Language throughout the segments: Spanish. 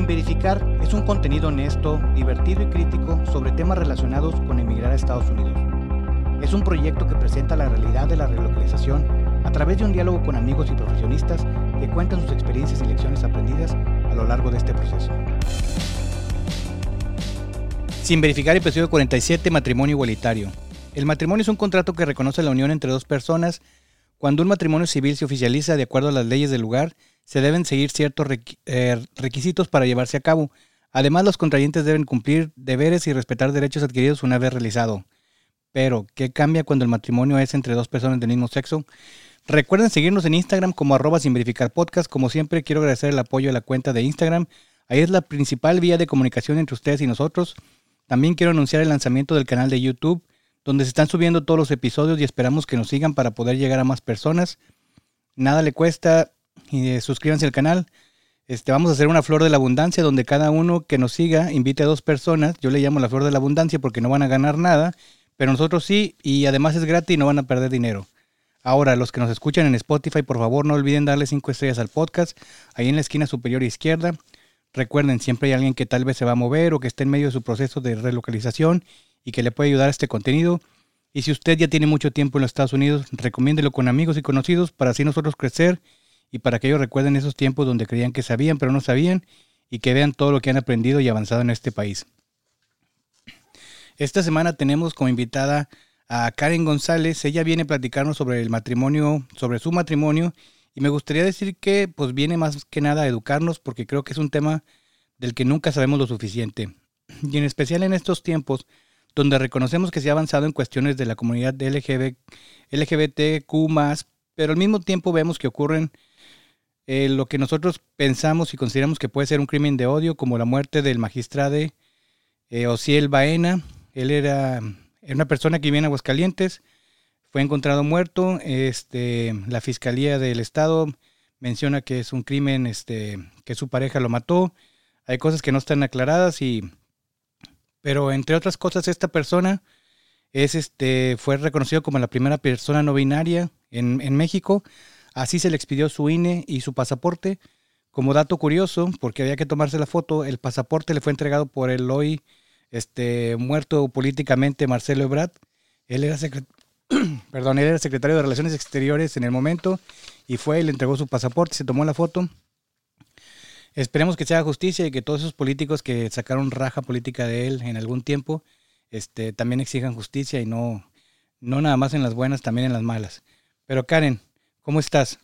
Sin Verificar es un contenido honesto, divertido y crítico sobre temas relacionados con emigrar a Estados Unidos. Es un proyecto que presenta la realidad de la relocalización a través de un diálogo con amigos y profesionistas que cuentan sus experiencias y lecciones aprendidas a lo largo de este proceso. Sin verificar episodio 47, matrimonio igualitario. El matrimonio es un contrato que reconoce la unión entre dos personas. Cuando un matrimonio civil se oficializa de acuerdo a las leyes del lugar, se deben seguir ciertos eh, requisitos para llevarse a cabo. Además, los contrayentes deben cumplir deberes y respetar derechos adquiridos una vez realizado. Pero, ¿qué cambia cuando el matrimonio es entre dos personas del mismo sexo? Recuerden seguirnos en Instagram como arroba sin verificar. Como siempre, quiero agradecer el apoyo de la cuenta de Instagram. Ahí es la principal vía de comunicación entre ustedes y nosotros. También quiero anunciar el lanzamiento del canal de YouTube, donde se están subiendo todos los episodios y esperamos que nos sigan para poder llegar a más personas. Nada le cuesta y eh, suscríbanse al canal. Este, vamos a hacer una flor de la abundancia donde cada uno que nos siga invite a dos personas. Yo le llamo la flor de la abundancia porque no van a ganar nada, pero nosotros sí y además es gratis y no van a perder dinero. Ahora, los que nos escuchan en Spotify, por favor no olviden darle cinco estrellas al podcast, ahí en la esquina superior izquierda. Recuerden, siempre hay alguien que tal vez se va a mover o que esté en medio de su proceso de relocalización y que le puede ayudar a este contenido. Y si usted ya tiene mucho tiempo en los Estados Unidos, recomiéndelo con amigos y conocidos para así nosotros crecer y para que ellos recuerden esos tiempos donde creían que sabían pero no sabían y que vean todo lo que han aprendido y avanzado en este país. Esta semana tenemos como invitada a Karen González. Ella viene a platicarnos sobre el matrimonio, sobre su matrimonio y me gustaría decir que pues viene más que nada a educarnos porque creo que es un tema del que nunca sabemos lo suficiente. Y en especial en estos tiempos donde reconocemos que se ha avanzado en cuestiones de la comunidad LGBT, LGBTQ+, pero al mismo tiempo vemos que ocurren eh, lo que nosotros pensamos y consideramos que puede ser un crimen de odio, como la muerte del magistrado eh, Ociel Baena. Él era, una persona que viene a Aguascalientes, fue encontrado muerto. Este, la Fiscalía del Estado menciona que es un crimen, este, que su pareja lo mató. Hay cosas que no están aclaradas y... Pero entre otras cosas, esta persona es este, fue reconocido como la primera persona no binaria en, en México. Así se le expidió su INE y su pasaporte. Como dato curioso, porque había que tomarse la foto, el pasaporte le fue entregado por el hoy este, muerto políticamente Marcelo Ebrard. Él era perdón, él era secretario de Relaciones Exteriores en el momento y fue le entregó su pasaporte, se tomó la foto. Esperemos que se haga justicia y que todos esos políticos que sacaron raja política de él en algún tiempo este, también exijan justicia y no, no nada más en las buenas, también en las malas. Pero Karen, ¿cómo estás?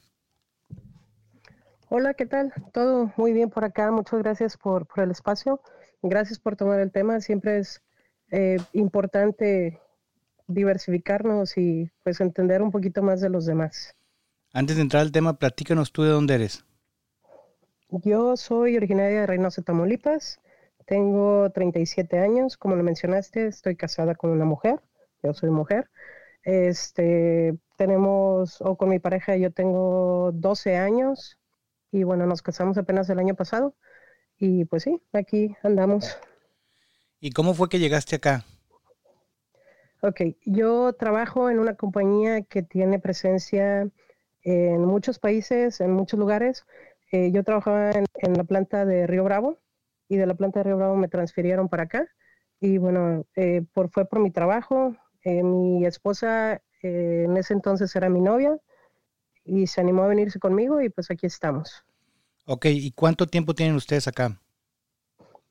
Hola, ¿qué tal? Todo muy bien por acá. Muchas gracias por, por el espacio. Gracias por tomar el tema. Siempre es eh, importante diversificarnos y pues entender un poquito más de los demás. Antes de entrar al tema, platícanos tú de dónde eres. Yo soy originaria de Reynosa, Tamaulipas. Tengo 37 años, como lo mencionaste, estoy casada con una mujer. Yo soy mujer. Este, tenemos, o con mi pareja, yo tengo 12 años y bueno, nos casamos apenas el año pasado y pues sí, aquí andamos. ¿Y cómo fue que llegaste acá? Ok, yo trabajo en una compañía que tiene presencia en muchos países, en muchos lugares. Eh, yo trabajaba en, la planta de Río Bravo y de la planta de Río Bravo me transfirieron para acá. Y bueno, eh, por, fue por mi trabajo. Eh, mi esposa en ese entonces era mi novia y se animó a venirse conmigo y pues aquí estamos. Ok, ¿y cuánto tiempo tienen ustedes acá?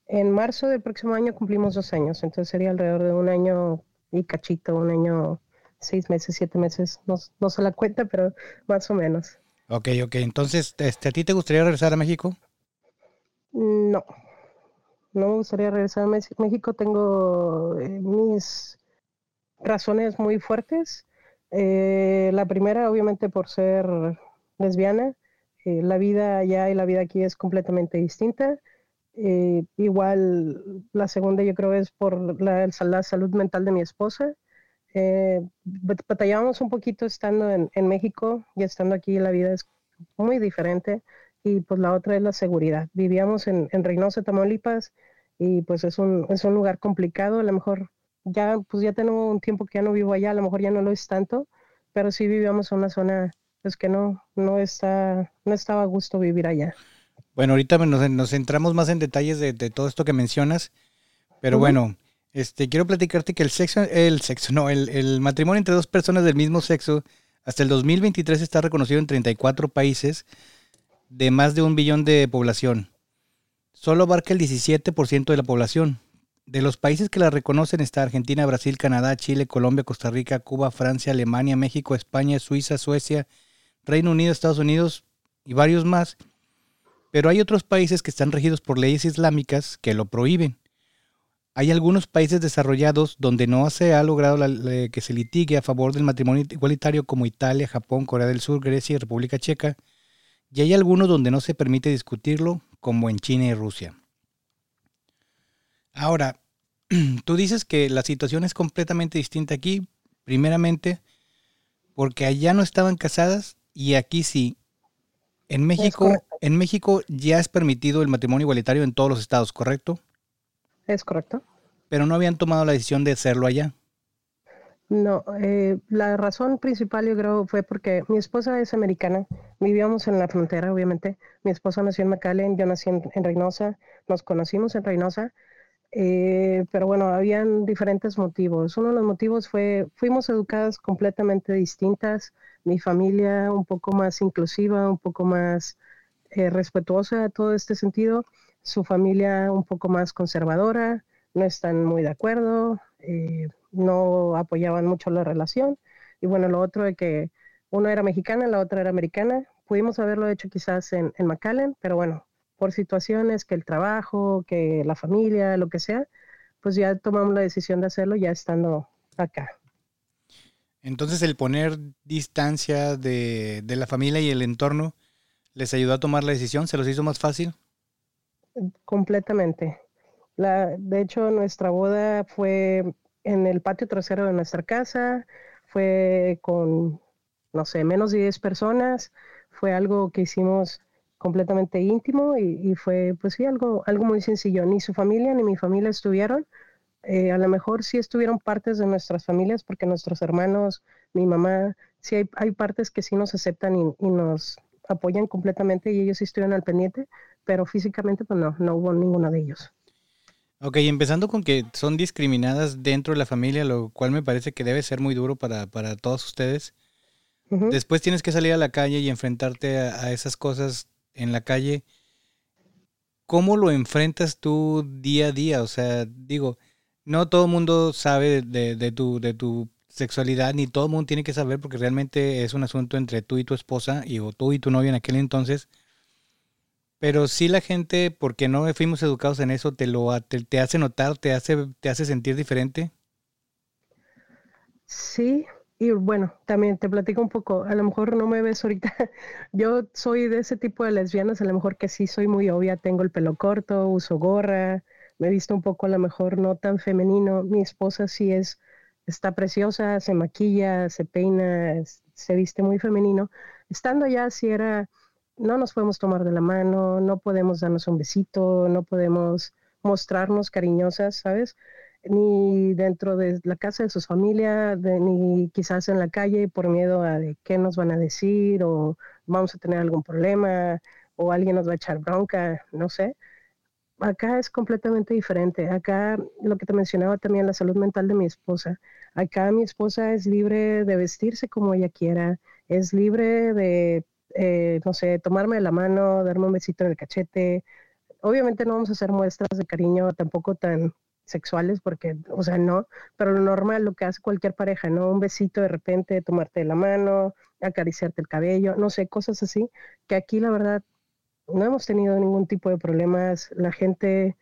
En marzo del próximo año cumplimos dos años, entonces sería alrededor de un año y cachito, un año, seis meses, siete meses, no, no se la cuenta, pero más o menos. Ok, ok, entonces, este, ¿a ti te gustaría regresar a México? No, no me gustaría regresar a México, tengo eh, mis razones muy fuertes. Eh, la primera, obviamente, por ser lesbiana. Eh, la vida allá y la vida aquí es completamente distinta. Eh, igual la segunda yo creo es por la, salud mental de mi esposa. Eh, batallábamos un poquito estando en, México y estando aquí la vida es muy diferente. Y pues la otra es la seguridad. Vivíamos en, Reynosa, Tamaulipas, y pues es un, es un lugar complicado. A lo mejor ya, pues ya tengo un tiempo que ya no vivo allá, a lo mejor ya no lo es tanto, pero sí vivíamos en una zona pues que no, no, está, no estaba a gusto vivir allá. Bueno, ahorita nos, centramos más en detalles de, todo esto que mencionas, pero bueno, este, quiero platicarte que el sexo, el sexo, no, el, el, matrimonio entre dos personas del mismo sexo hasta el 2023 está reconocido en 34 países de más de un billón de población. Solo abarca el 17% de la población. De los países que la reconocen está Argentina, Brasil, Canadá, Chile, Colombia, Costa Rica, Cuba, Francia, Alemania, México, España, Suiza, Suecia, Reino Unido, Estados Unidos y varios más pero hay otros países que están regidos por leyes islámicas que lo prohíben. Hay algunos países desarrollados donde no se ha logrado que se litigue a favor del matrimonio igualitario como Italia, Japón, Corea del Sur, Grecia y República Checa. Y hay algunos donde no se permite discutirlo, como en China y Rusia. Ahora, tú dices que la situación es completamente distinta aquí, primeramente, porque allá no estaban casadas y aquí sí. En México, en México ya es permitido el matrimonio igualitario en todos los estados, ¿correcto? Es correcto. Pero no habían tomado la decisión de hacerlo allá. No, eh, la razón principal yo creo fue porque mi esposa es americana, vivíamos en la frontera obviamente, mi esposa nació en McAllen, yo nací en, Reynosa, nos conocimos en Reynosa, eh, pero bueno, habían diferentes motivos. Uno de los motivos fue, fuimos educadas completamente distintas, mi familia un poco más inclusiva, un poco más eh, respetuosa de todo este sentido, su familia un poco más conservadora, no están muy de acuerdo, eh, no apoyaban mucho la relación. Y bueno, lo otro de que uno era mexicana, la otra era americana. Pudimos haberlo hecho quizás en, en McAllen, pero bueno, por situaciones, que el trabajo, que la familia, lo que sea, pues ya tomamos la decisión de hacerlo ya estando acá. Entonces el poner distancia de, la familia y el entorno les ayudó a tomar la decisión, se los hizo más fácil. Completamente. La, de hecho, nuestra boda fue en el patio trasero de nuestra casa, fue con, no sé, menos de 10 personas, fue algo que hicimos completamente íntimo y, fue, pues sí, algo, algo muy sencillo. Ni su familia ni mi familia estuvieron, eh, a lo mejor sí estuvieron partes de nuestras familias, porque nuestros hermanos, mi mamá, sí hay, hay partes que sí nos aceptan y, nos apoyan completamente y ellos sí estuvieron al pendiente, pero físicamente pues no, no hubo ninguno de ellos. Ok, empezando con que son discriminadas dentro de la familia, lo cual me parece que debe ser muy duro para, todos ustedes. Después tienes que salir a la calle y enfrentarte a, a, esas cosas en la calle. ¿Cómo lo enfrentas tú día a día? O sea, digo, no todo el mundo sabe de, tu, de tu sexualidad, ni todo el mundo tiene que saber porque realmente es un asunto entre tú y tu esposa, y o tú y tu novia en aquel entonces. Pero sí la gente, porque no fuimos educados en eso, te lo te, hace notar, te hace, te hace sentir diferente. Sí, y bueno, también te platico un poco, a lo mejor no me ves ahorita, yo soy de ese tipo de lesbianas, a lo mejor que sí soy muy obvia, tengo el pelo corto, uso gorra, me he visto un poco a lo mejor no tan femenino. Mi esposa sí es, está preciosa, se maquilla, se peina, se viste muy femenino. Estando allá sí era, no nos podemos tomar de la mano, no podemos darnos un besito, no podemos mostrarnos cariñosas, ¿sabes? Ni dentro de la casa de sus familias, ni quizás en la calle por miedo a qué nos van a decir o vamos a tener algún problema o alguien nos va a echar bronca, no sé acá es completamente diferente. Acá, lo que te mencionaba también, la salud mental de mi esposa. Acá mi esposa es libre de vestirse como ella quiera, es libre de, eh, no sé, tomarme la mano, darme un besito en el cachete. Obviamente no vamos a hacer muestras de cariño tampoco tan sexuales porque, o sea, no, pero lo normal, lo que hace cualquier pareja, ¿no? Un besito de repente, tomarte la mano, acariciarte el cabello, no sé, cosas así, que aquí la verdad no hemos tenido ningún tipo de problemas. La gente,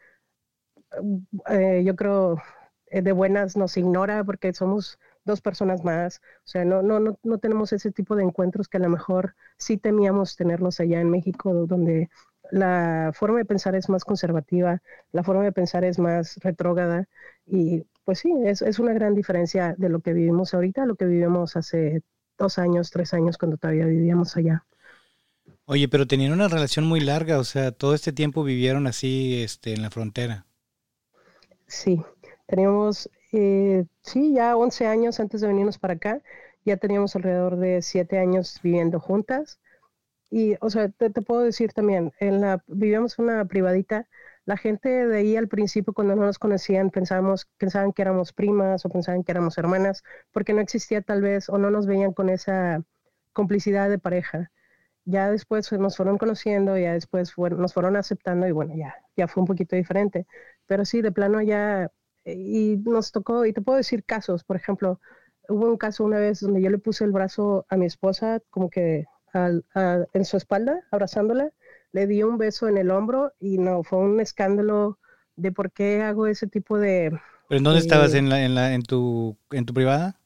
eh, yo creo, eh, de buenas nos ignora porque somos dos personas más. O sea, no, no, no, no tenemos ese tipo de encuentros que a lo mejor sí temíamos tenerlos allá en México, donde la forma de pensar es más conservativa, la forma de pensar es más retrógrada y pues sí, es, es una gran diferencia de lo que vivimos ahorita a lo que vivimos hace dos años, tres años cuando todavía vivíamos allá. Oye, pero tenían una relación muy larga, o sea, todo este tiempo vivieron así este, en la frontera. Sí, teníamos, eh, sí, ya 11 años antes de venirnos para acá, ya teníamos alrededor de 7 años viviendo juntas Y, o sea, te, puedo decir también, en vivíamos una privadita, la gente de ahí al principio cuando no nos conocían pensábamos, pensaban que éramos primas o pensaban que éramos hermanas, porque no existía tal vez o no nos veían con esa complicidad de pareja. Ya después nos fueron conociendo, ya después nos fueron aceptando y bueno, ya, ya fue un poquito diferente. Pero sí, de plano ya, y nos tocó, y te puedo decir casos, por ejemplo, hubo un caso una vez donde yo le puse el brazo a mi esposa como que en su espalda, abrazándola, le di un beso en el hombro y no, fue un escándalo de por qué hago ese tipo de... ¿Pero en dónde estabas? ¿En, la, en, la, en, tu, ¿En tu privada?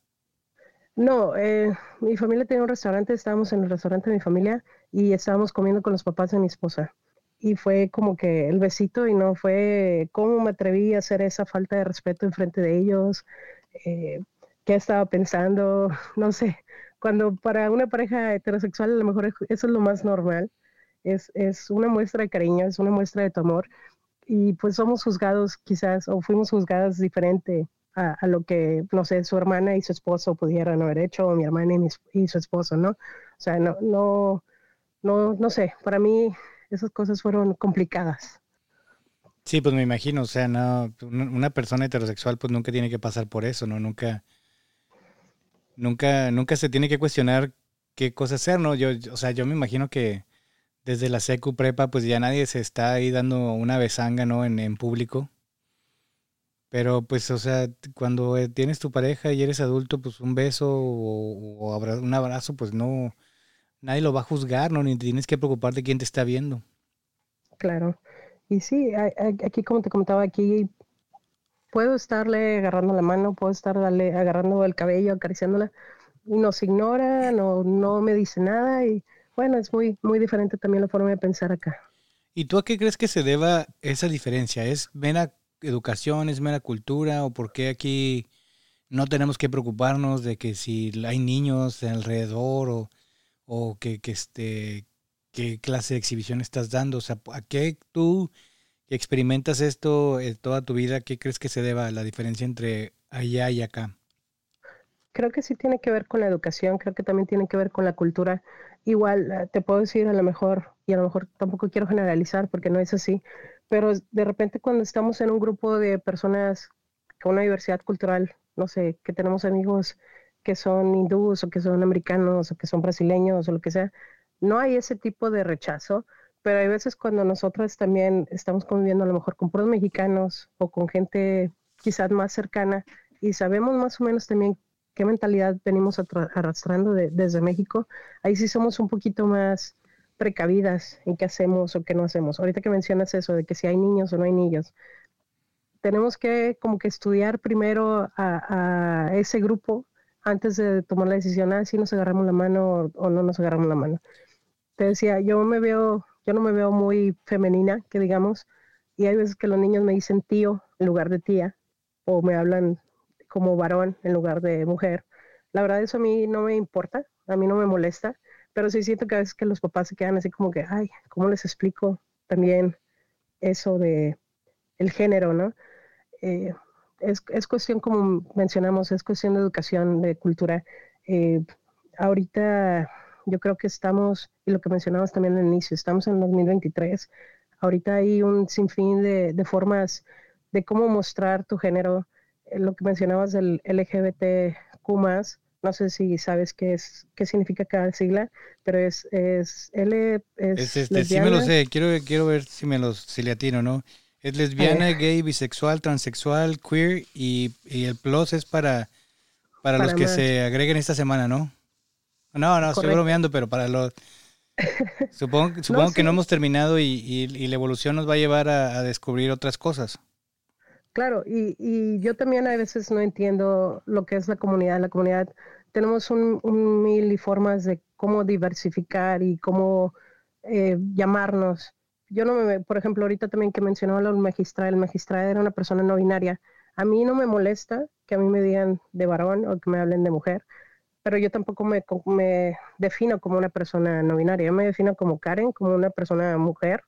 No, eh, mi familia tenía un restaurante, estábamos en el restaurante de mi familia y estábamos comiendo con los papás de mi esposa. Y fue como que el besito y no fue cómo me atreví a hacer esa falta de respeto en frente de ellos, eh, qué estaba pensando, no sé cuando para una pareja heterosexual a lo mejor eso es lo más normal, es, es una muestra de cariño, es una muestra de tu amor y pues somos juzgados quizás o fuimos juzgadas diferente a, lo que, no sé, su hermana y su esposo pudieran haber hecho o mi hermana y, y su esposo, ¿no? O sea, no, no, no, no sé, para mí esas cosas fueron complicadas. Sí, pues me imagino, o sea, no, una persona heterosexual pues nunca tiene que pasar por eso, ¿no? Nunca, nunca, nunca se tiene que cuestionar qué cosa hacer, ¿no? Yo, o sea, yo me imagino que desde la secu prepa, pues ya nadie se está ahí dando una besanga, ¿no? En, en público. Pero pues, o sea, cuando eh, tienes tu pareja y eres adulto, pues un beso o, un abrazo, pues no, nadie lo va a juzgar, ¿no? Ni tienes que preocuparte quién te está viendo. Claro. Y sí, aquí como te comentaba, aquí puedo estarle agarrando la mano, puedo estarle agarrando el cabello, acariciándola, y nos ignora, no, no me dice nada, y bueno, es muy, muy diferente también la forma de pensar acá. ¿Y tú a qué crees que se deba esa diferencia? ¿Es mera educación, es mera cultura, o por qué aquí no tenemos que preocuparnos de que si hay niños alrededor o, o que, que este, qué clase de exhibición estás dando? O sea, ¿a qué tú experimentas esto en toda tu vida, ¿qué crees que se deba la diferencia entre allá y acá? Creo que sí tiene que ver con la educación, creo que también tiene que ver con la cultura. Igual eh, te puedo decir a lo mejor, y a lo mejor tampoco quiero generalizar porque no es así, pero de repente cuando estamos en un grupo de personas con una diversidad cultural, no sé, que tenemos amigos que son hindúes o que son americanos o que son brasileños o lo que sea, no hay ese tipo de rechazo, pero hay veces cuando nosotros también estamos conviviendo a lo mejor con puros mexicanos o con gente quizás más cercana y sabemos más o menos también qué mentalidad venimos arrastrando desde México, ahí sí somos un poquito más precavidas en qué hacemos o qué no hacemos. Ahorita que mencionas eso de que si hay niños o no hay niños, tenemos que como que estudiar primero a, ese grupo antes de tomar la decisión, ah, si nos agarramos la mano o no nos agarramos la mano. Te decía, yo me veo yo no me veo muy femenina, que digamos, y hay veces que los niños me dicen tío en lugar de tía, o me hablan como varón en lugar de mujer. La verdad eso a mí no me importa, a mí no me molesta, pero sí siento que a veces que los papás se quedan así como que, ay, ¿cómo les explico también eso de el género, no? Eh, es, es, cuestión, como mencionamos, es cuestión de educación, de cultura. Eh, ahorita yo creo que estamos, y lo que mencionabas también al inicio, estamos en 2023. Ahorita hay un sinfín de, de formas de cómo mostrar tu género. Eh, lo que mencionabas del LGBTQ, no sé si sabes qué es qué significa cada sigla, pero es, es L es, este, sí me lo sé, quiero, quiero ver si me los si le atino, ¿no? Es lesbiana, gay, bisexual, transexual, queer y, y el plus es para, para, los que se agreguen esta semana, ¿no? No, no, estoy bromeando, pero para los... Supongo, supongo que no hemos terminado y, la evolución nos va a llevar a, descubrir otras cosas. Claro, y, yo también a veces no entiendo lo que es la comunidad. La comunidad, tenemos un, mil y formas de cómo diversificar y cómo eh, llamarnos. Yo no me, por ejemplo, ahorita también que mencionó el magistral, el magistral era una persona no binaria. A mí no me molesta que a mí me digan de varón o que me hablen de mujer pero yo tampoco me, me defino como una persona no binaria, yo me defino como Karen, como una persona mujer,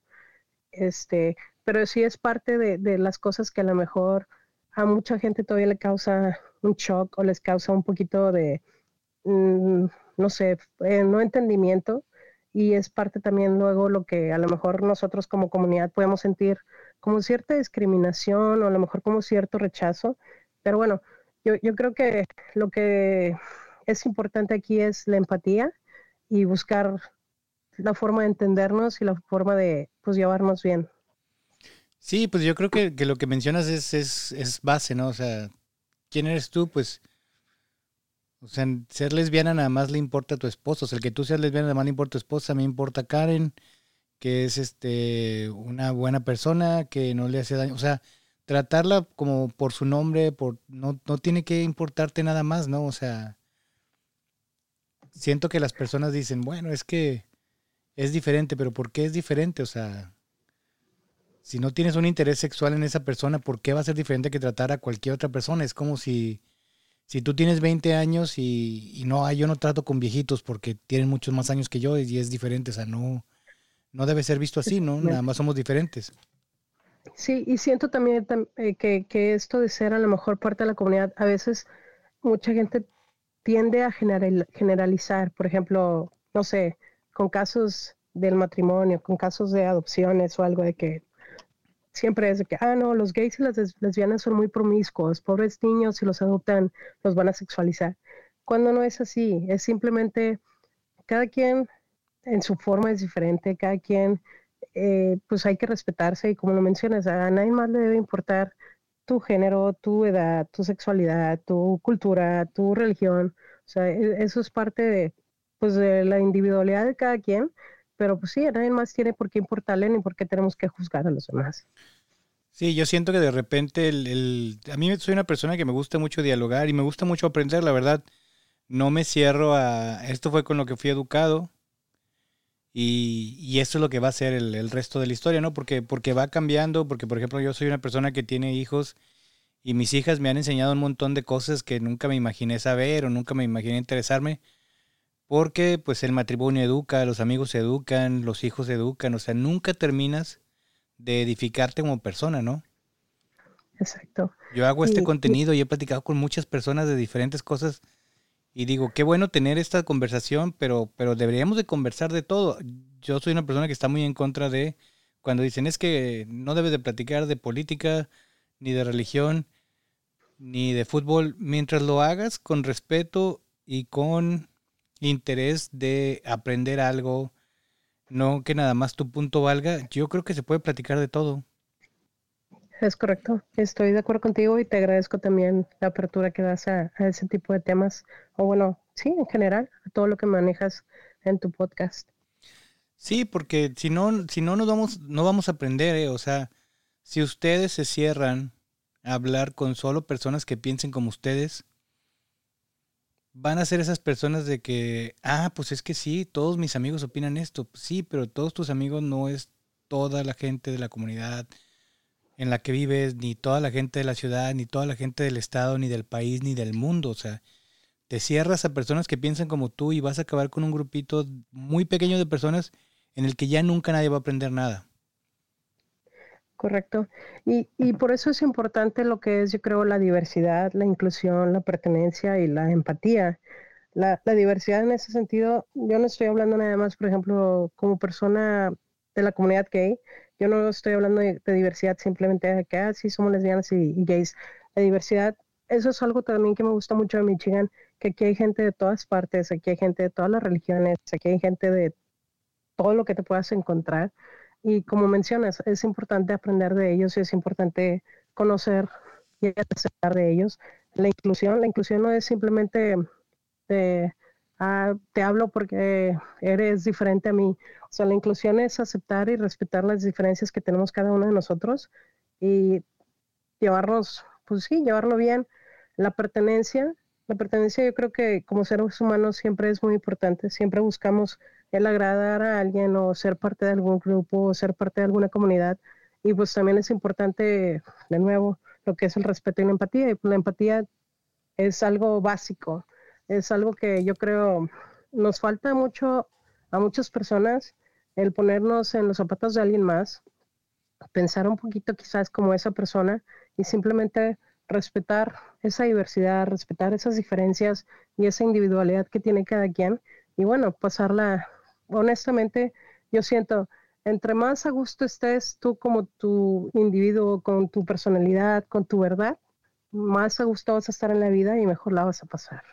este, pero sí es parte de, de las cosas que a lo mejor a mucha gente todavía le causa un shock o les causa un poquito de, mm, no sé, eh, no entendimiento. Y es parte también luego lo que a lo mejor nosotros como comunidad podemos sentir como cierta discriminación o a lo mejor como cierto rechazo. Pero bueno, yo, yo creo que lo que es importante aquí es la empatía y buscar la forma de entendernos y la forma de pues llevarnos bien. Sí, pues yo creo que, que lo que mencionas es, es, es, base, ¿no? O sea, ¿quién eres tú? Pues, o sea, ser lesbiana nada más le importa a tu esposo. O sea, el que tú seas lesbiana nada más le importa a tu esposa. Me importa Karen, que es este una buena persona, que no le hace daño. O sea, tratarla como por su nombre, por no, no tiene que importarte nada más, ¿no? O sea, siento que las personas dicen, bueno, es que es diferente, pero ¿por qué es diferente? O sea, si no tienes un interés sexual en esa persona, ¿por qué va a ser diferente que tratar a cualquier otra persona? Es como si, si tú tienes 20 años y, y no, yo no trato con viejitos porque tienen muchos más años que yo y es diferente, o sea, no, no debe ser visto así, ¿no? Nada más somos diferentes. Sí, y siento también eh, que, que esto de ser a lo mejor parte de la comunidad, a veces mucha gente tiende a generalizar, por ejemplo, no sé, con casos del matrimonio, con casos de adopciones o algo de que siempre es de que, ah, no, los gays y las lesbianas son muy promiscuos, pobres niños, si los adoptan, los van a sexualizar. Cuando no es así, es simplemente cada quien en su forma es diferente, cada quien, eh, pues hay que respetarse y como lo mencionas, a nadie más le debe importar tu género, tu edad, tu sexualidad, tu cultura, tu religión. O sea, e, eso es parte de, pues, de la individualidad de cada quien, pero pues sí, nadie más tiene por qué importarle ni por qué tenemos que juzgar a los demás. Sí, yo siento que de repente el, el, a mí soy una persona que me gusta mucho dialogar y me gusta mucho aprender, la verdad. No me cierro a... Esto fue con lo que fui educado y, y esto es lo que va a ser el, el, resto de la historia, ¿no? Porque, porque va cambiando, porque por ejemplo yo soy una persona que tiene hijos y mis hijas me han enseñado un montón de cosas que nunca me imaginé saber o nunca me imaginé interesarme, porque pues el matrimonio educa, los amigos se educan, los hijos se educan, o sea, nunca terminas de edificarte como persona, ¿no? Exacto. Yo hago este contenido y he platicado con muchas personas de diferentes cosas y digo, qué bueno tener esta conversación, pero, pero deberíamos de conversar de todo. Yo soy una persona que está muy en contra de cuando dicen es que no debes de platicar de política, ni de religión, ni de fútbol, mientras lo hagas con respeto y con interés de aprender algo, no que nada más tu punto valga, yo creo que se puede platicar de todo. Es correcto, estoy de acuerdo contigo y te agradezco también la apertura que das a, ese tipo de temas, o bueno, sí, en general, a todo lo que manejas en tu podcast. Sí, porque si no, si no nos vamos, no vamos a aprender, ¿eh? o sea, si ustedes se cierran a hablar con solo personas que piensen como ustedes, van a ser esas personas de que, ah, pues es que sí, todos mis amigos opinan esto, sí, pero todos tus amigos no es toda la gente de la comunidad, en la que vives, ni toda la gente de la ciudad, ni toda la gente del estado, ni del país, ni del mundo. O sea, te cierras a personas que piensan como tú y vas a acabar con un grupito muy pequeño de personas en el que ya nunca nadie va a aprender nada. Correcto. Y, y por eso es importante lo que es, yo creo, la diversidad, la inclusión, la pertenencia y la empatía. La, la diversidad en ese sentido, yo no estoy hablando nada más, por ejemplo, como persona de la comunidad gay, yo no estoy hablando de, diversidad simplemente de que, ah, somos lesbianas y, gays. La diversidad, eso es algo también que me gusta mucho de Michigan, que aquí hay gente de todas partes, aquí hay gente de todas las religiones, aquí hay gente de todo lo que te puedas encontrar. Y como mencionas, es importante aprender de ellos y es importante conocer y aceptar de ellos. La inclusión, la inclusión no es simplemente de ah, te hablo porque eres diferente a mí. O sea, la inclusión es aceptar y respetar las diferencias que tenemos cada uno de nosotros y llevarnos, pues sí, llevarlo bien. La pertenencia, la pertenencia yo creo que como seres humanos siempre es muy importante, siempre buscamos el agradar a alguien o ser parte de algún grupo o ser parte de alguna comunidad. Y pues también es importante, de nuevo, lo que es el respeto y la empatía. Y la empatía es algo básico es algo que yo creo nos falta mucho a muchas personas el ponernos en los zapatos de alguien más, pensar un poquito quizás como esa persona y simplemente respetar esa diversidad, respetar esas diferencias y esa individualidad que tiene cada quien y bueno, pasarla honestamente, yo siento, entre más a gusto estés tú como tu individuo, con tu personalidad, con tu verdad, más a gusto vas a estar en la vida y mejor la vas a pasar.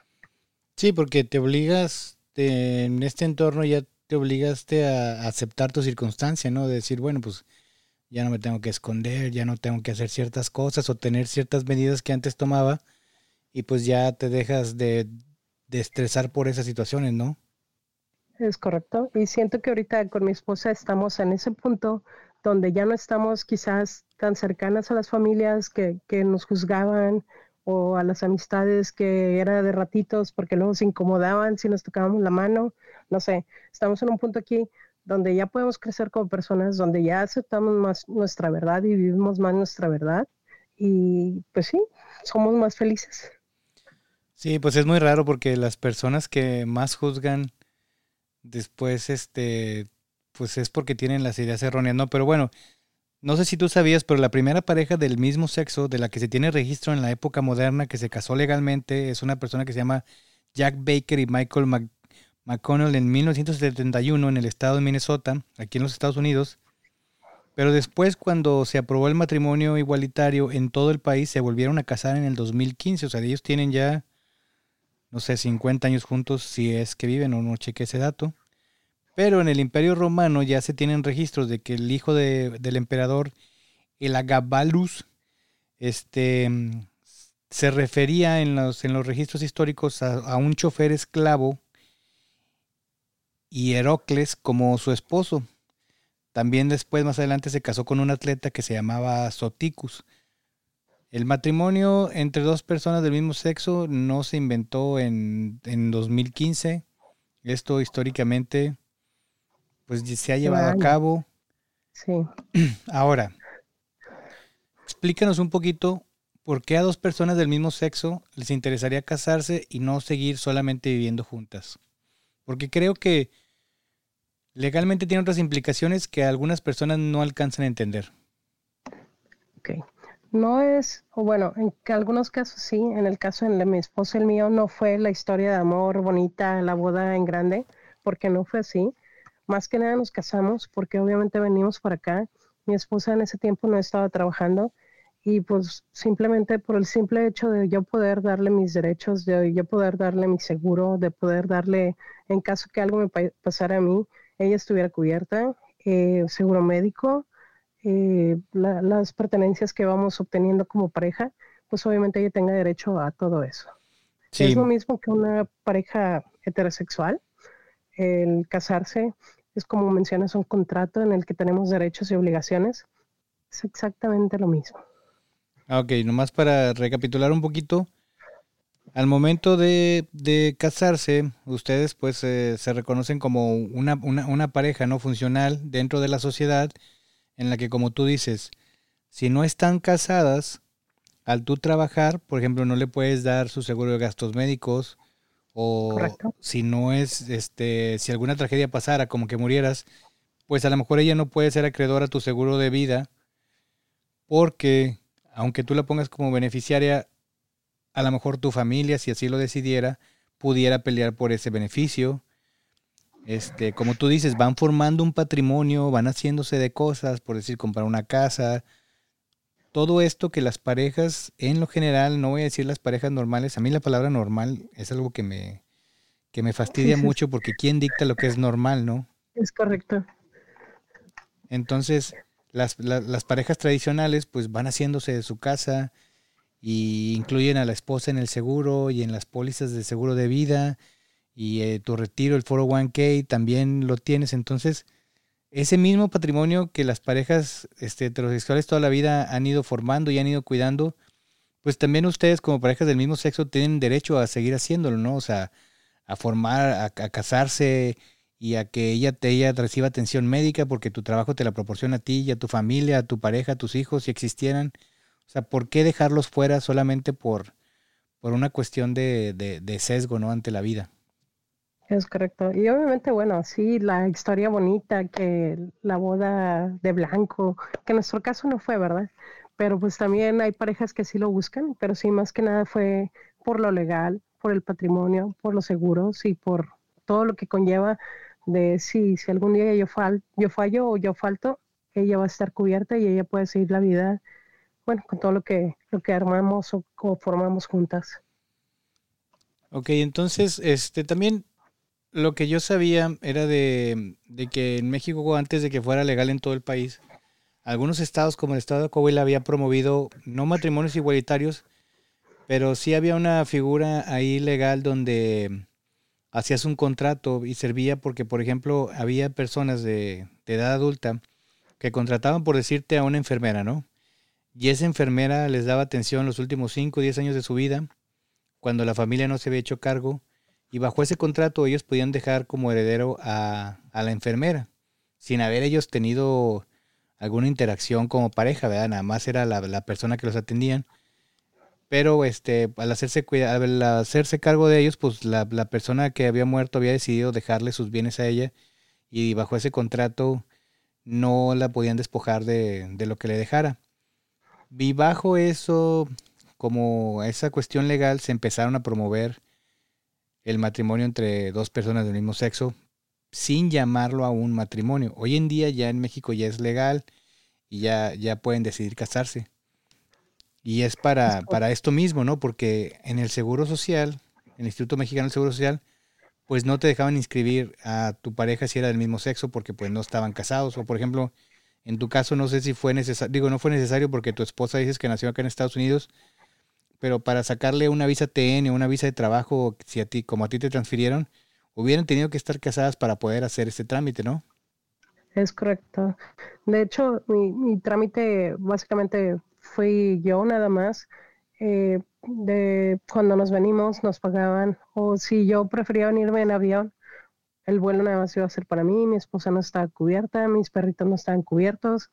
Sí, porque te obligas, en este entorno ya te obligaste a aceptar tu circunstancia, ¿no? De decir, bueno, pues ya no me tengo que esconder, ya no tengo que hacer ciertas cosas o tener ciertas medidas que antes tomaba y pues ya te dejas de, de estresar por esas situaciones, ¿no? Es correcto. Y siento que ahorita con mi esposa estamos en ese punto donde ya no estamos quizás tan cercanas a las familias que, que nos juzgaban o a las amistades que era de ratitos porque luego se incomodaban si nos tocábamos la mano. No sé, estamos en un punto aquí donde ya podemos crecer como personas, donde ya aceptamos más nuestra verdad y vivimos más nuestra verdad. Y pues sí, somos más felices. Sí, pues es muy raro porque las personas que más juzgan después, este, pues es porque tienen las ideas erróneas, ¿no? Pero bueno, no sé si tú sabías, pero la primera pareja del mismo sexo de la que se tiene registro en la época moderna que se casó legalmente es una persona que se llama Jack Baker y Michael McConnell en 1971 en el estado de Minnesota, aquí en los Estados Unidos. Pero después, cuando se aprobó el matrimonio igualitario en todo el país, se volvieron a casar en el 2015. O sea, ellos tienen ya no sé, 50 años juntos si es que viven o no cheque ese dato. Pero en el Imperio Romano ya se tienen registros de que el hijo del emperador, el Agabalus, este, se refería en los, en los registros históricos a, un chofer esclavo y Herocles como su esposo. También después, más adelante, se casó con un atleta que se llamaba Soticus. El matrimonio entre dos personas del mismo sexo no se inventó en, en 2015. Esto históricamente pues se ha llevado a cabo. Sí. Ahora, explícanos un poquito por qué a dos personas del mismo sexo les interesaría casarse y no seguir solamente viviendo juntas. Porque creo que legalmente tiene otras implicaciones que algunas personas no alcanzan a entender. Ok. No es, o bueno, en algunos casos sí, en el caso de mi esposo el mío no fue la historia de amor bonita, la boda en grande, porque no fue así. Más que nada nos casamos porque obviamente venimos para acá. Mi esposa en ese tiempo no estaba trabajando y pues simplemente por el simple hecho de yo poder darle mis derechos, de yo poder darle mi seguro, de poder darle, en caso que algo me pasara a mí, ella estuviera cubierta, eh, seguro médico, eh, las pertenencias que vamos obteniendo como pareja, pues obviamente ella tenga derecho a todo eso. Es lo mismo que una pareja heterosexual. El casarse es como mencionas un contrato en el que tenemos derechos y obligaciones. Es exactamente lo mismo. Ah, ok, nomás para recapitular un poquito. Al momento de, casarse, ustedes pues eh, se reconocen como una, una, una pareja no funcional dentro de la sociedad en la que, como tú dices, si no están casadas, al tú trabajar, por ejemplo, no le puedes dar su seguro de gastos médicos o si no es, este, si alguna tragedia pasara, como que murieras, pues a lo mejor ella no puede ser acreedora a tu seguro de vida porque aunque tú la pongas como beneficiaria, a lo mejor tu familia, si así lo decidiera, pudiera pelear por ese beneficio este, como tú dices, van formando un patrimonio, van haciéndose de cosas, por decir, comprar una casa. Todo esto que las parejas, en lo general, no voy a decir las parejas normales, a mí la palabra normal es algo que me, que me fastidia mucho porque ¿quién dicta lo que es normal, no? Es correcto. Entonces, las, las parejas tradicionales pues van haciéndose de su casa y incluyen a la esposa en el seguro y en las pólizas de seguro de vida y eh, tu retiro, el 401k, también lo tienes. Entonces, ese mismo patrimonio que las parejas este, heterosexuales toda la vida han ido formando y han ido cuidando, pues también ustedes como parejas del mismo sexo tienen derecho a seguir haciéndolo, ¿no? O sea, a formar, a, casarse y a que ella, te, ella reciba atención médica porque tu trabajo te la proporciona a ti y a tu familia, a tu pareja, a tus hijos, si existieran. O sea, ¿por qué dejarlos fuera solamente por, por una cuestión de, de, de sesgo, ¿no? Ante la vida. Es correcto. Y obviamente, bueno, sí, la historia bonita, que la boda de blanco, que en nuestro caso no fue, ¿verdad? Pero pues también hay parejas que sí lo buscan, pero sí, más que nada fue por lo legal, por el patrimonio, por los seguros y por todo lo que conlleva de si, si algún día yo, fal, yo fallo o yo falto, ella va a estar cubierta y ella puede seguir la vida, bueno, con todo lo que, lo que armamos o, formamos juntas. Ok, entonces, este también lo que yo sabía era de, de, que en México, antes de que fuera legal en todo el país, algunos estados como el estado de Coahuila había promovido no matrimonios igualitarios, pero sí había una figura ahí legal donde hacías un contrato y servía porque, por ejemplo, había personas de, edad adulta que contrataban, por decirte, a una enfermera, ¿no? Y esa enfermera les daba atención los últimos 5 o 10 años de su vida, cuando la familia no se había hecho cargo, y bajo ese contrato ellos podían dejar como heredero a, a la enfermera, sin haber ellos tenido alguna interacción como pareja, ¿verdad? Nada más era la, la persona que los atendían. Pero este, al hacerse, al hacerse cargo de ellos, pues la, la, persona que había muerto había decidido dejarle sus bienes a ella y bajo ese contrato no la podían despojar de, de lo que le dejara. Y bajo eso, como esa cuestión legal, se empezaron a promover el matrimonio entre dos personas del mismo sexo sin llamarlo a un matrimonio. Hoy en día ya en México ya es legal y ya, ya pueden decidir casarse. Y es para, para esto mismo, ¿no? Porque en el Seguro Social, en el Instituto Mexicano del Seguro Social, pues no te dejaban inscribir a tu pareja si era del mismo sexo porque pues no estaban casados. O por ejemplo, en tu caso no sé si fue necesario, digo, no fue necesario porque tu esposa dices que nació acá en Estados Unidos, pero para sacarle una visa TN una visa de trabajo, si a ti, como a ti te transfirieron, hubieran tenido que estar casadas para poder hacer este trámite, ¿no? Es correcto. De hecho, mi, trámite básicamente fui yo nada más. Eh, de cuando nos venimos nos pagaban, o si yo prefería venirme en avión, el vuelo nada más iba a ser para mí, mi esposa no estaba cubierta, mis perritos no estaban cubiertos.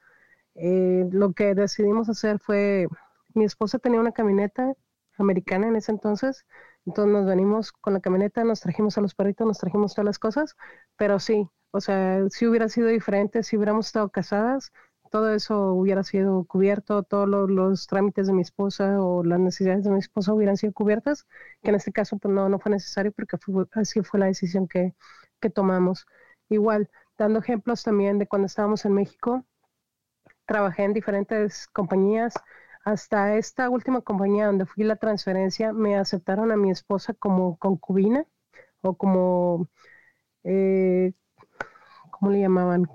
Eh, lo que decidimos hacer fue, mi esposa tenía una camioneta americana en ese entonces, entonces nos venimos con la camioneta, nos trajimos a los perritos, nos trajimos todas las cosas, pero sí, o sea, si hubiera sido diferente, si hubiéramos estado casadas, todo eso hubiera sido cubierto, todos los, trámites de mi esposa o las necesidades de mi esposa hubieran sido cubiertas, que en este caso pues no, no fue necesario porque así fue la decisión que, que tomamos. Igual, dando ejemplos también de cuando estábamos en México, trabajé en diferentes compañías, hasta esta última compañía donde fui la transferencia, me aceptaron a mi esposa como concubina o como, eh, ¿cómo le llamaban?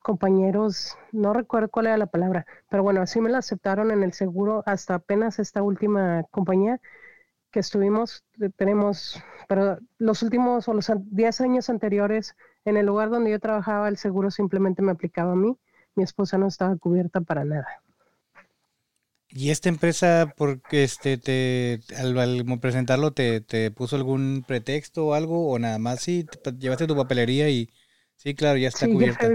Compañeros, no recuerdo cuál era la palabra, pero bueno, así me la aceptaron en el seguro hasta apenas esta última compañía que estuvimos, tenemos, pero los últimos o los 10 años anteriores, en el lugar donde yo trabajaba, el seguro simplemente me aplicaba a mí, mi esposa no estaba cubierta para nada. ¿Y esta empresa, porque este, te, al, presentarlo, te, te, puso algún pretexto o algo? ¿O nada más sí, llevaste tu papelería y sí, claro, ya está sí, cubierta?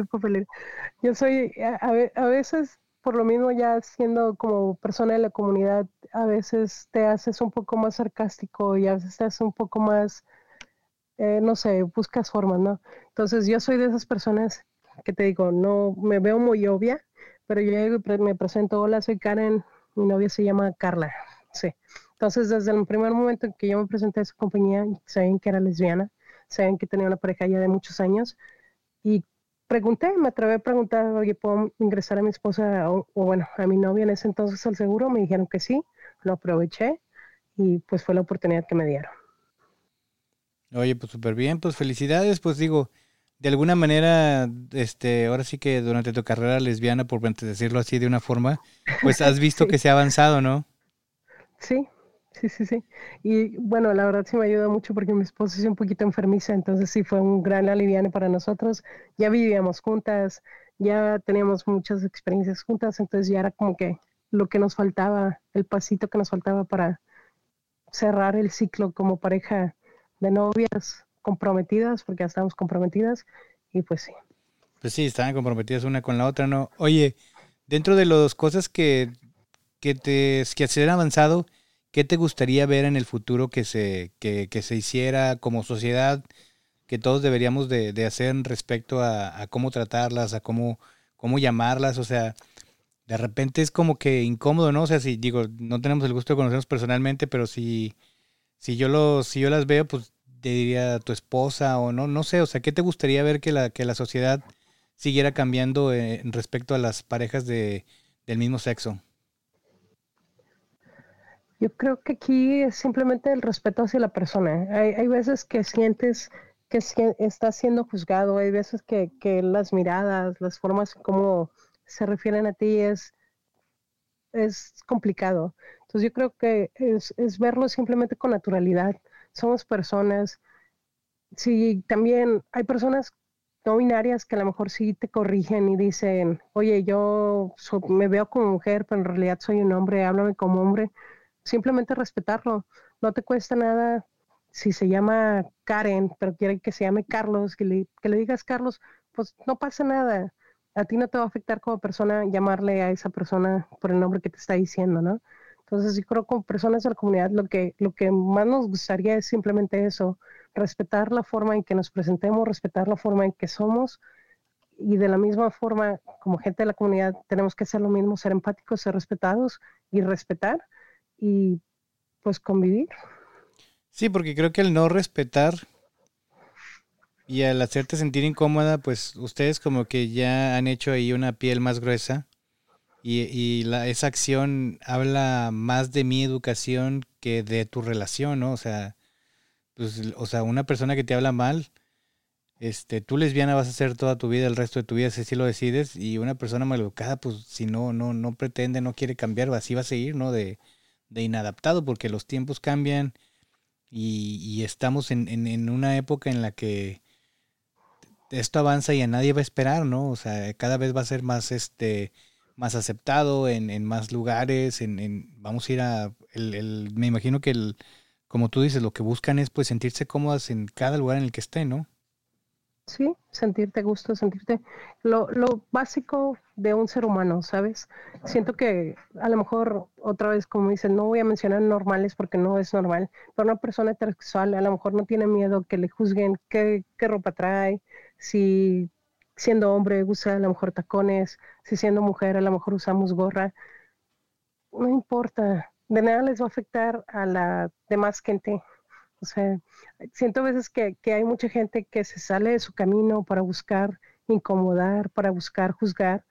Yo soy, a, veces, por lo mismo, ya siendo como persona de la comunidad, a veces te haces un poco más sarcástico y a veces te haces un poco más, eh, no sé, buscas formas, ¿no? Entonces, yo soy de esas personas que te digo, no me veo muy obvia, pero yo me presento, hola, soy Karen, mi novia se llama Carla, sí. Entonces, desde el primer momento en que yo me presenté a esa compañía, saben que era lesbiana, saben que tenía una pareja ya de muchos años, y pregunté, me atreví a preguntar, oye, ¿puedo ingresar a mi esposa o, bueno, a mi novia en ese entonces al seguro? Me dijeron que sí, lo aproveché y pues fue la oportunidad que me dieron. Oye, pues súper bien, pues felicidades, pues digo, de alguna manera, este, ahora sí que durante tu carrera lesbiana, por decirlo así de una forma, pues has visto que se ha avanzado, ¿no? Sí, sí, sí, sí. Y bueno, la verdad sí me ayudó mucho porque mi esposa es un poquito enfermiza, entonces sí fue un gran aliviane para nosotros. Ya vivíamos juntas, ya teníamos muchas experiencias juntas, entonces ya era como que lo que nos faltaba, el pasito que nos faltaba para cerrar el ciclo como pareja de novias comprometidas, porque ya estábamos comprometidas, y pues sí. Pues sí, estaban comprometidas una con la otra, ¿no? Oye, dentro de las cosas que, que, te, que se han avanzado, ¿qué te gustaría ver en el futuro que se, que, se hiciera como sociedad, que todos deberíamos de, hacer respecto a, a, cómo tratarlas, a cómo, cómo llamarlas? O sea, de repente es como que incómodo, ¿no? O sea, si digo, no tenemos el gusto de conocernos personalmente, pero si, si yo lo, si yo las veo, pues diría tu esposa o no, no sé, o sea, ¿qué te gustaría ver que la, que la sociedad siguiera cambiando eh, respecto a las parejas de, del mismo sexo? Yo creo que aquí es simplemente el respeto hacia la persona. Hay, hay veces que sientes que estás siendo juzgado, hay veces que, que, las miradas, las formas como se refieren a ti es, es complicado. Entonces yo creo que es, es verlo simplemente con naturalidad. Somos personas. Si también hay personas no binarias que a lo mejor sí te corrigen y dicen, oye, yo me veo como mujer, pero en realidad soy un hombre, háblame como hombre. Simplemente respetarlo. No te cuesta nada si se llama Karen, pero quiere que se llame Carlos, que le, que le digas Carlos, pues no pasa nada. A ti no te va a afectar como persona llamarle a esa persona por el nombre que te está diciendo, ¿no? Entonces yo creo que como personas de la comunidad lo que, lo que más nos gustaría es simplemente eso, respetar la forma en que nos presentemos, respetar la forma en que somos y de la misma forma como gente de la comunidad tenemos que hacer lo mismo, ser empáticos, ser respetados y respetar y pues convivir. Sí, porque creo que el no respetar y al hacerte sentir incómoda, pues ustedes como que ya han hecho ahí una piel más gruesa y, la, esa acción habla más de mi educación que de tu relación, ¿no? O sea, pues, o sea, una persona que te habla mal, este, tú lesbiana vas a ser toda tu vida, el resto de tu vida, si así lo decides, y una persona maleducada, pues si no, no, no pretende, no quiere cambiar, así va a seguir, ¿no? De, de inadaptado, porque los tiempos cambian y, y estamos en, en, en, una época en la que esto avanza y a nadie va a esperar, ¿no? O sea, cada vez va a ser más, este, más aceptado en, en más lugares, en, en, vamos a ir a, el, el, me imagino que el, como tú dices, lo que buscan es pues sentirse cómodas en cada lugar en el que estén, ¿no? Sí, sentirte gusto, sentirte lo, lo básico de un ser humano, ¿sabes? Siento que a lo mejor otra vez, como dicen, no voy a mencionar normales porque no es normal, pero una persona heterosexual a lo mejor no tiene miedo que le juzguen qué, qué ropa trae, si siendo hombre usa a lo mejor tacones, si siendo mujer a lo mejor usamos gorra, no importa, de nada les va a afectar a la demás gente. O sea, siento a veces que, que hay mucha gente que se sale de su camino para buscar incomodar, para buscar juzgar.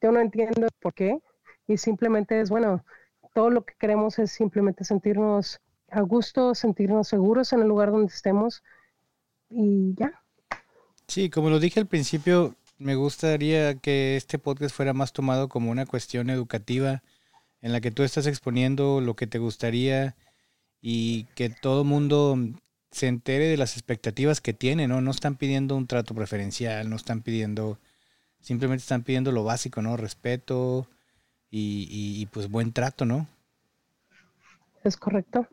Yo no entiendo por qué y simplemente es, bueno, todo lo que queremos es simplemente sentirnos a gusto, sentirnos seguros en el lugar donde estemos y ya. Sí, como lo dije al principio, me gustaría que este podcast fuera más tomado como una cuestión educativa en la que tú estás exponiendo lo que te gustaría y que todo mundo se entere de las expectativas que tiene, ¿no? No están pidiendo un trato preferencial, no están pidiendo, simplemente están pidiendo lo básico, ¿no? Respeto y, y, y pues buen trato, ¿no? Es correcto.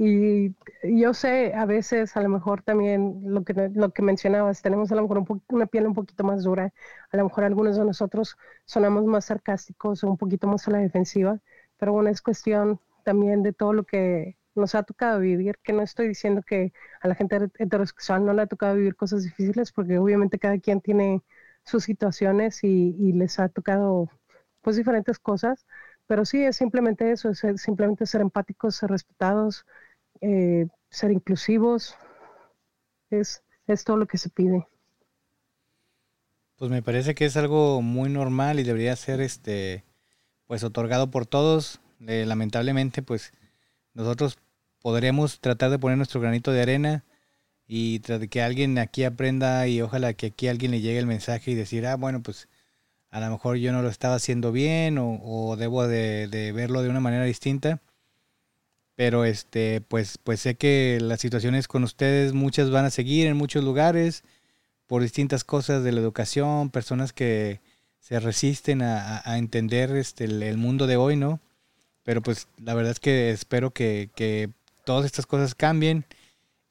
Y yo sé, a veces, a lo mejor también lo que, lo que mencionabas, tenemos a lo mejor una piel un poquito más dura, a lo mejor algunos de nosotros sonamos más sarcásticos o un poquito más a la defensiva, pero bueno, es cuestión también de todo lo que nos ha tocado vivir, que no estoy diciendo que a la gente heterosexual no le ha tocado vivir cosas difíciles, porque obviamente cada quien tiene sus situaciones y, y les ha tocado pues diferentes cosas, pero sí es simplemente eso, es simplemente ser empáticos, ser respetados, eh, ser inclusivos, es, es todo lo que se pide. Pues me parece que es algo muy normal y debería ser este pues otorgado por todos. Eh, lamentablemente, pues nosotros podremos tratar de poner nuestro granito de arena y que alguien aquí aprenda y ojalá que aquí alguien le llegue el mensaje y decir, ah, bueno, pues a lo mejor yo no lo estaba haciendo bien o, debo de, de, verlo de una manera distinta pero este pues pues sé que las situaciones con ustedes muchas van a seguir en muchos lugares por distintas cosas de la educación personas que se resisten a, a entender este el, mundo de hoy no pero pues la verdad es que espero que, que todas estas cosas cambien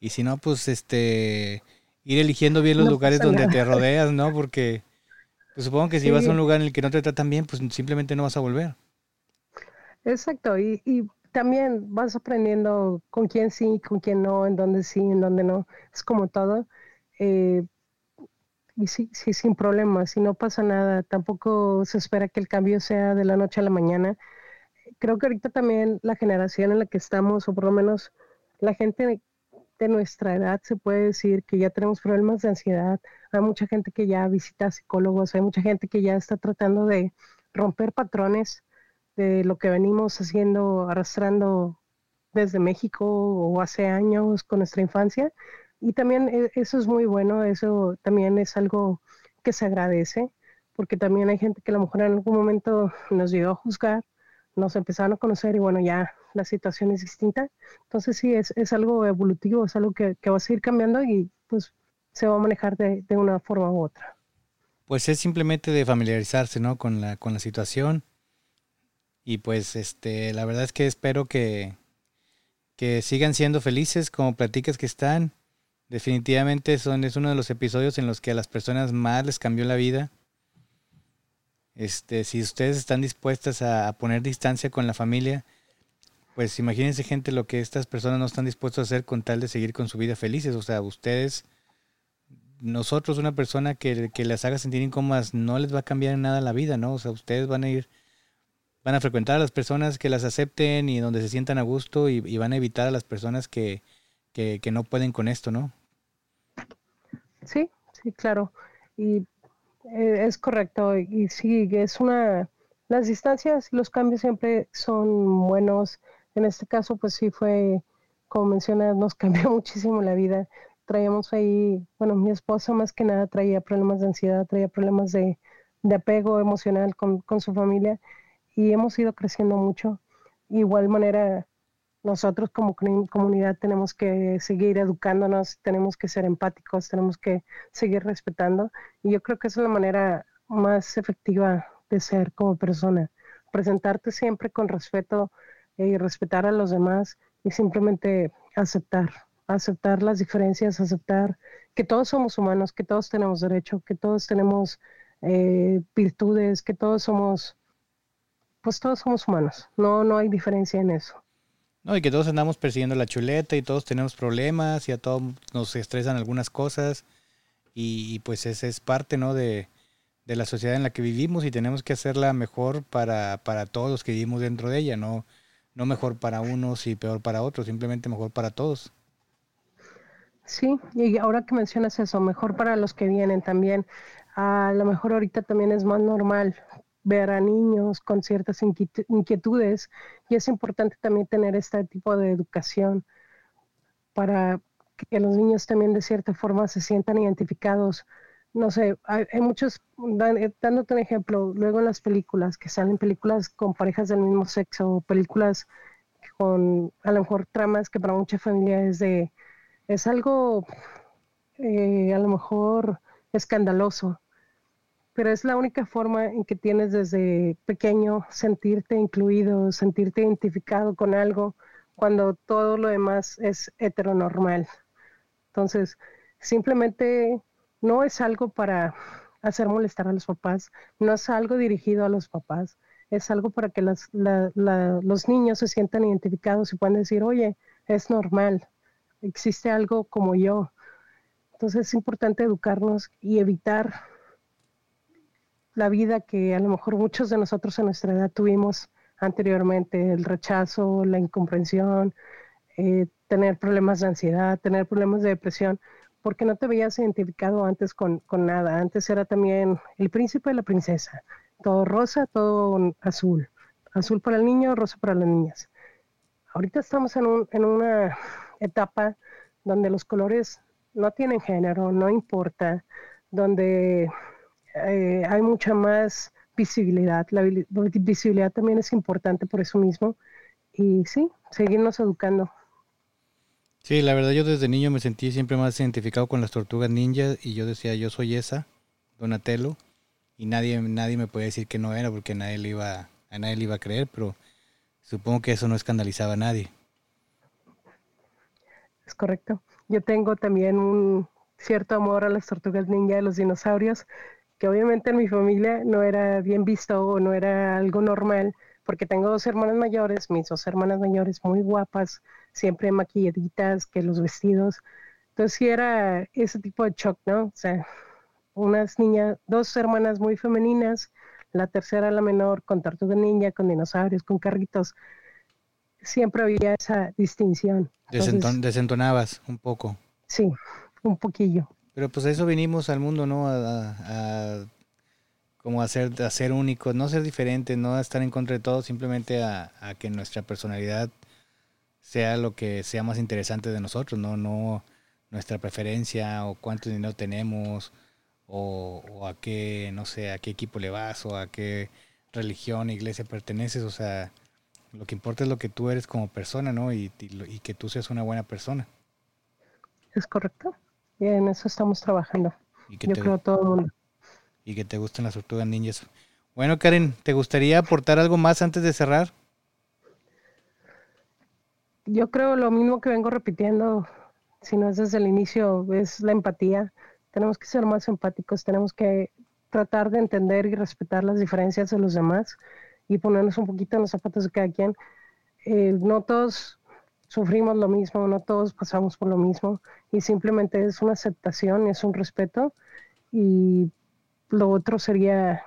y si no pues este ir eligiendo bien los no lugares donde te rodeas no porque pues, supongo que si sí. vas a un lugar en el que no te tratan bien pues simplemente no vas a volver. Exacto, y, y también vas aprendiendo con quién sí, con quién no, en dónde sí, en dónde no. Es como todo. Eh, y sí, sí, sin problemas, si no pasa nada, tampoco se espera que el cambio sea de la noche a la mañana. Creo que ahorita también la generación en la que estamos, o por lo menos la gente de nuestra edad se puede decir que ya tenemos problemas de ansiedad. Hay mucha gente que ya visita psicólogos, hay mucha gente que ya está tratando de romper patrones de lo que venimos haciendo, arrastrando desde México o hace años con nuestra infancia. Y también eh, eso es muy bueno, eso también es algo que se agradece, porque también hay gente que a lo mejor en algún momento nos llegó a juzgar, nos empezaron a conocer y bueno, ya la situación es distinta. Entonces sí, es, es algo evolutivo, es algo que, que, va a seguir cambiando y pues se va a manejar de, de, una forma u otra. Pues es simplemente de familiarizarse, ¿no? Con la, con la situación. Y pues este, la verdad es que espero que, que sigan siendo felices como platicas que están. Definitivamente son, es uno de los episodios en los que a las personas más les cambió la vida. Este, si ustedes están dispuestas a, poner distancia con la familia, pues imagínense gente lo que estas personas no están dispuestas a hacer con tal de seguir con su vida felices. O sea, ustedes, nosotros, una persona que, que las haga sentir incómodas, no les va a cambiar nada la vida, ¿no? O sea, ustedes van a ir van a frecuentar a las personas que las acepten y donde se sientan a gusto y, van a evitar a las personas que, que, no pueden con esto, ¿no? Sí, sí, claro. Y eh, es correcto. Y sí, es una... Las distancias los cambios siempre son buenos. En este caso, pues sí fue, como mencionas, nos cambió muchísimo la vida. Traíamos ahí, bueno, mi esposa más que nada traía problemas de ansiedad, traía problemas de, de apego emocional con, con su familia y hemos ido creciendo mucho. igual manera, nosotros como comunidad tenemos que seguir educándonos, tenemos que ser empáticos, tenemos que seguir respetando. Y yo creo que esa es la manera más efectiva de ser como persona. Presentarte siempre con respeto y respetar a los demás y simplemente aceptar, aceptar las diferencias, aceptar que todos somos humanos, que todos tenemos derecho, que todos tenemos eh, virtudes, que todos somos pues todos somos humanos, no, no hay diferencia en eso. No, y que todos andamos persiguiendo la chuleta y todos tenemos problemas y a todos nos estresan algunas cosas y, pues esa es parte, ¿no? De, de, la sociedad en la que vivimos y tenemos que hacerla mejor para, para todos los que vivimos dentro de ella, no, no mejor para unos y peor para otros, simplemente mejor para todos. Sí, y ahora que mencionas eso, mejor para los que vienen también. A lo mejor ahorita también es más normal ver a niños con ciertas inquietudes y es importante también tener este tipo de educación para que los niños también de cierta forma se sientan identificados. No sé, hay, muchos, eh, dándote un ejemplo, luego en las películas, que salen películas con parejas del mismo sexo, películas con a lo mejor tramas que para mucha familia es de, es algo eh, a lo mejor escandaloso, pero es la única forma en que tienes desde pequeño sentirte incluido, sentirte identificado con algo, cuando todo lo demás es heteronormal. Entonces, simplemente no es algo para hacer molestar a los papás, no es algo dirigido a los papás, es algo para que los niños se sientan identificados y puedan decir, oye, es normal, existe algo como yo. Entonces es importante educarnos y evitar la vida que a lo mejor muchos de nosotros a nuestra edad tuvimos anteriormente, el rechazo, la incomprensión, eh, tener problemas de ansiedad, tener problemas de depresión, porque no te habías identificado antes con, con nada. Antes era también el príncipe y la princesa, todo rosa, todo azul, azul para el niño, rosa para las niñas. Ahorita estamos en, un, en una etapa donde los colores no tienen género, no importa, donde eh, hay mucha más visibilidad. La visibilidad también es importante por eso mismo. Y sí, seguirnos educando. Sí, la verdad yo desde niño me sentí siempre más identificado con las tortugas ninja y yo decía yo soy esa, Donatello, y nadie, nadie me podía decir que no era porque nadie le iba, a nadie le iba a creer, pero supongo que eso no escandalizaba a nadie. Es correcto. Yo tengo también un cierto amor a las tortugas ninja de los dinosaurios que obviamente en mi familia no era bien visto o no era algo normal, porque tengo dos hermanas mayores, mis dos hermanas mayores muy guapas, siempre maquilladitas, que los vestidos. Entonces sí era ese tipo de shock, ¿no? O sea, unas niñas, dos hermanas muy femeninas, la tercera, la menor, con tortuga ninja, con dinosaurios, con carritos. siempre había esa distinción. desentonabas un poco. Sí, un poquillo. Pero pues a eso vinimos al mundo, ¿no? A, como a ser, a ser únicos, no ser diferentes, no a estar en contra de todo, simplemente a, que nuestra personalidad sea lo que sea más interesante de nosotros, no, no nuestra preferencia o cuánto dinero tenemos o, o, a qué, no sé, a qué equipo le vas o a qué religión, iglesia perteneces, o sea, lo que importa es lo que tú eres como persona, ¿no? Y, y, que tú seas una buena persona. Es correcto. Y en eso estamos trabajando. Yo creo todo el mundo. Y que te gusten las tortugas niñas. Bueno, Karen, ¿te gustaría aportar algo más antes de cerrar? Yo creo lo mismo que vengo repitiendo, si no es desde el inicio, es la empatía. Tenemos que ser más empáticos, tenemos que tratar de entender y respetar las diferencias de los demás y ponernos un poquito en los zapatos de cada quien. Eh, no todos sufrimos lo mismo, no todos pasamos por lo mismo y simplemente es una aceptación, es un respeto y lo otro sería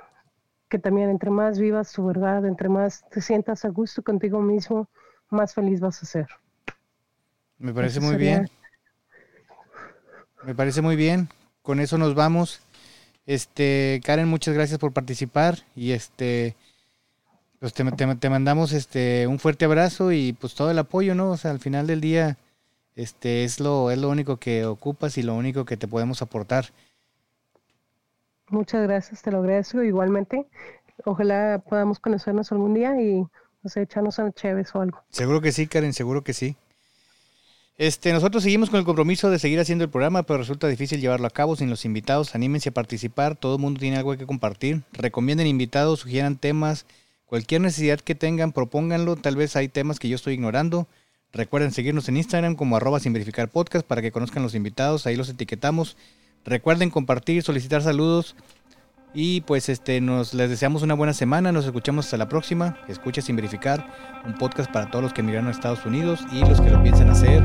que también entre más vivas tu verdad, entre más te sientas a gusto contigo mismo, más feliz vas a ser. Me parece muy bien. Me parece muy bien. Con eso nos vamos. Este, Karen, muchas gracias por participar y este pues te, te, mandamos este un fuerte abrazo y pues todo el apoyo, ¿no? O sea, al final del día este es lo es lo único que ocupas y lo único que te podemos aportar. Muchas gracias, te lo agradezco igualmente. Ojalá podamos conocernos algún día y no sé, echarnos a Chévez o algo. Seguro que sí, Karen, seguro que sí. Este, nosotros seguimos con el compromiso de seguir haciendo el programa, pero resulta difícil llevarlo a cabo sin los invitados. Anímense a participar, todo el mundo tiene algo que compartir. Recomienden invitados, sugieran temas, cualquier necesidad que tengan, propónganlo. Tal vez hay temas que yo estoy ignorando. Recuerden seguirnos en Instagram como arroba sin verificar para que conozcan los invitados, ahí los etiquetamos. Recuerden compartir, solicitar saludos. Y pues este nos les deseamos una buena semana, nos escuchamos hasta la próxima. Escucha sin verificar, un podcast para todos los que emigraron a Estados Unidos y los que lo piensan hacer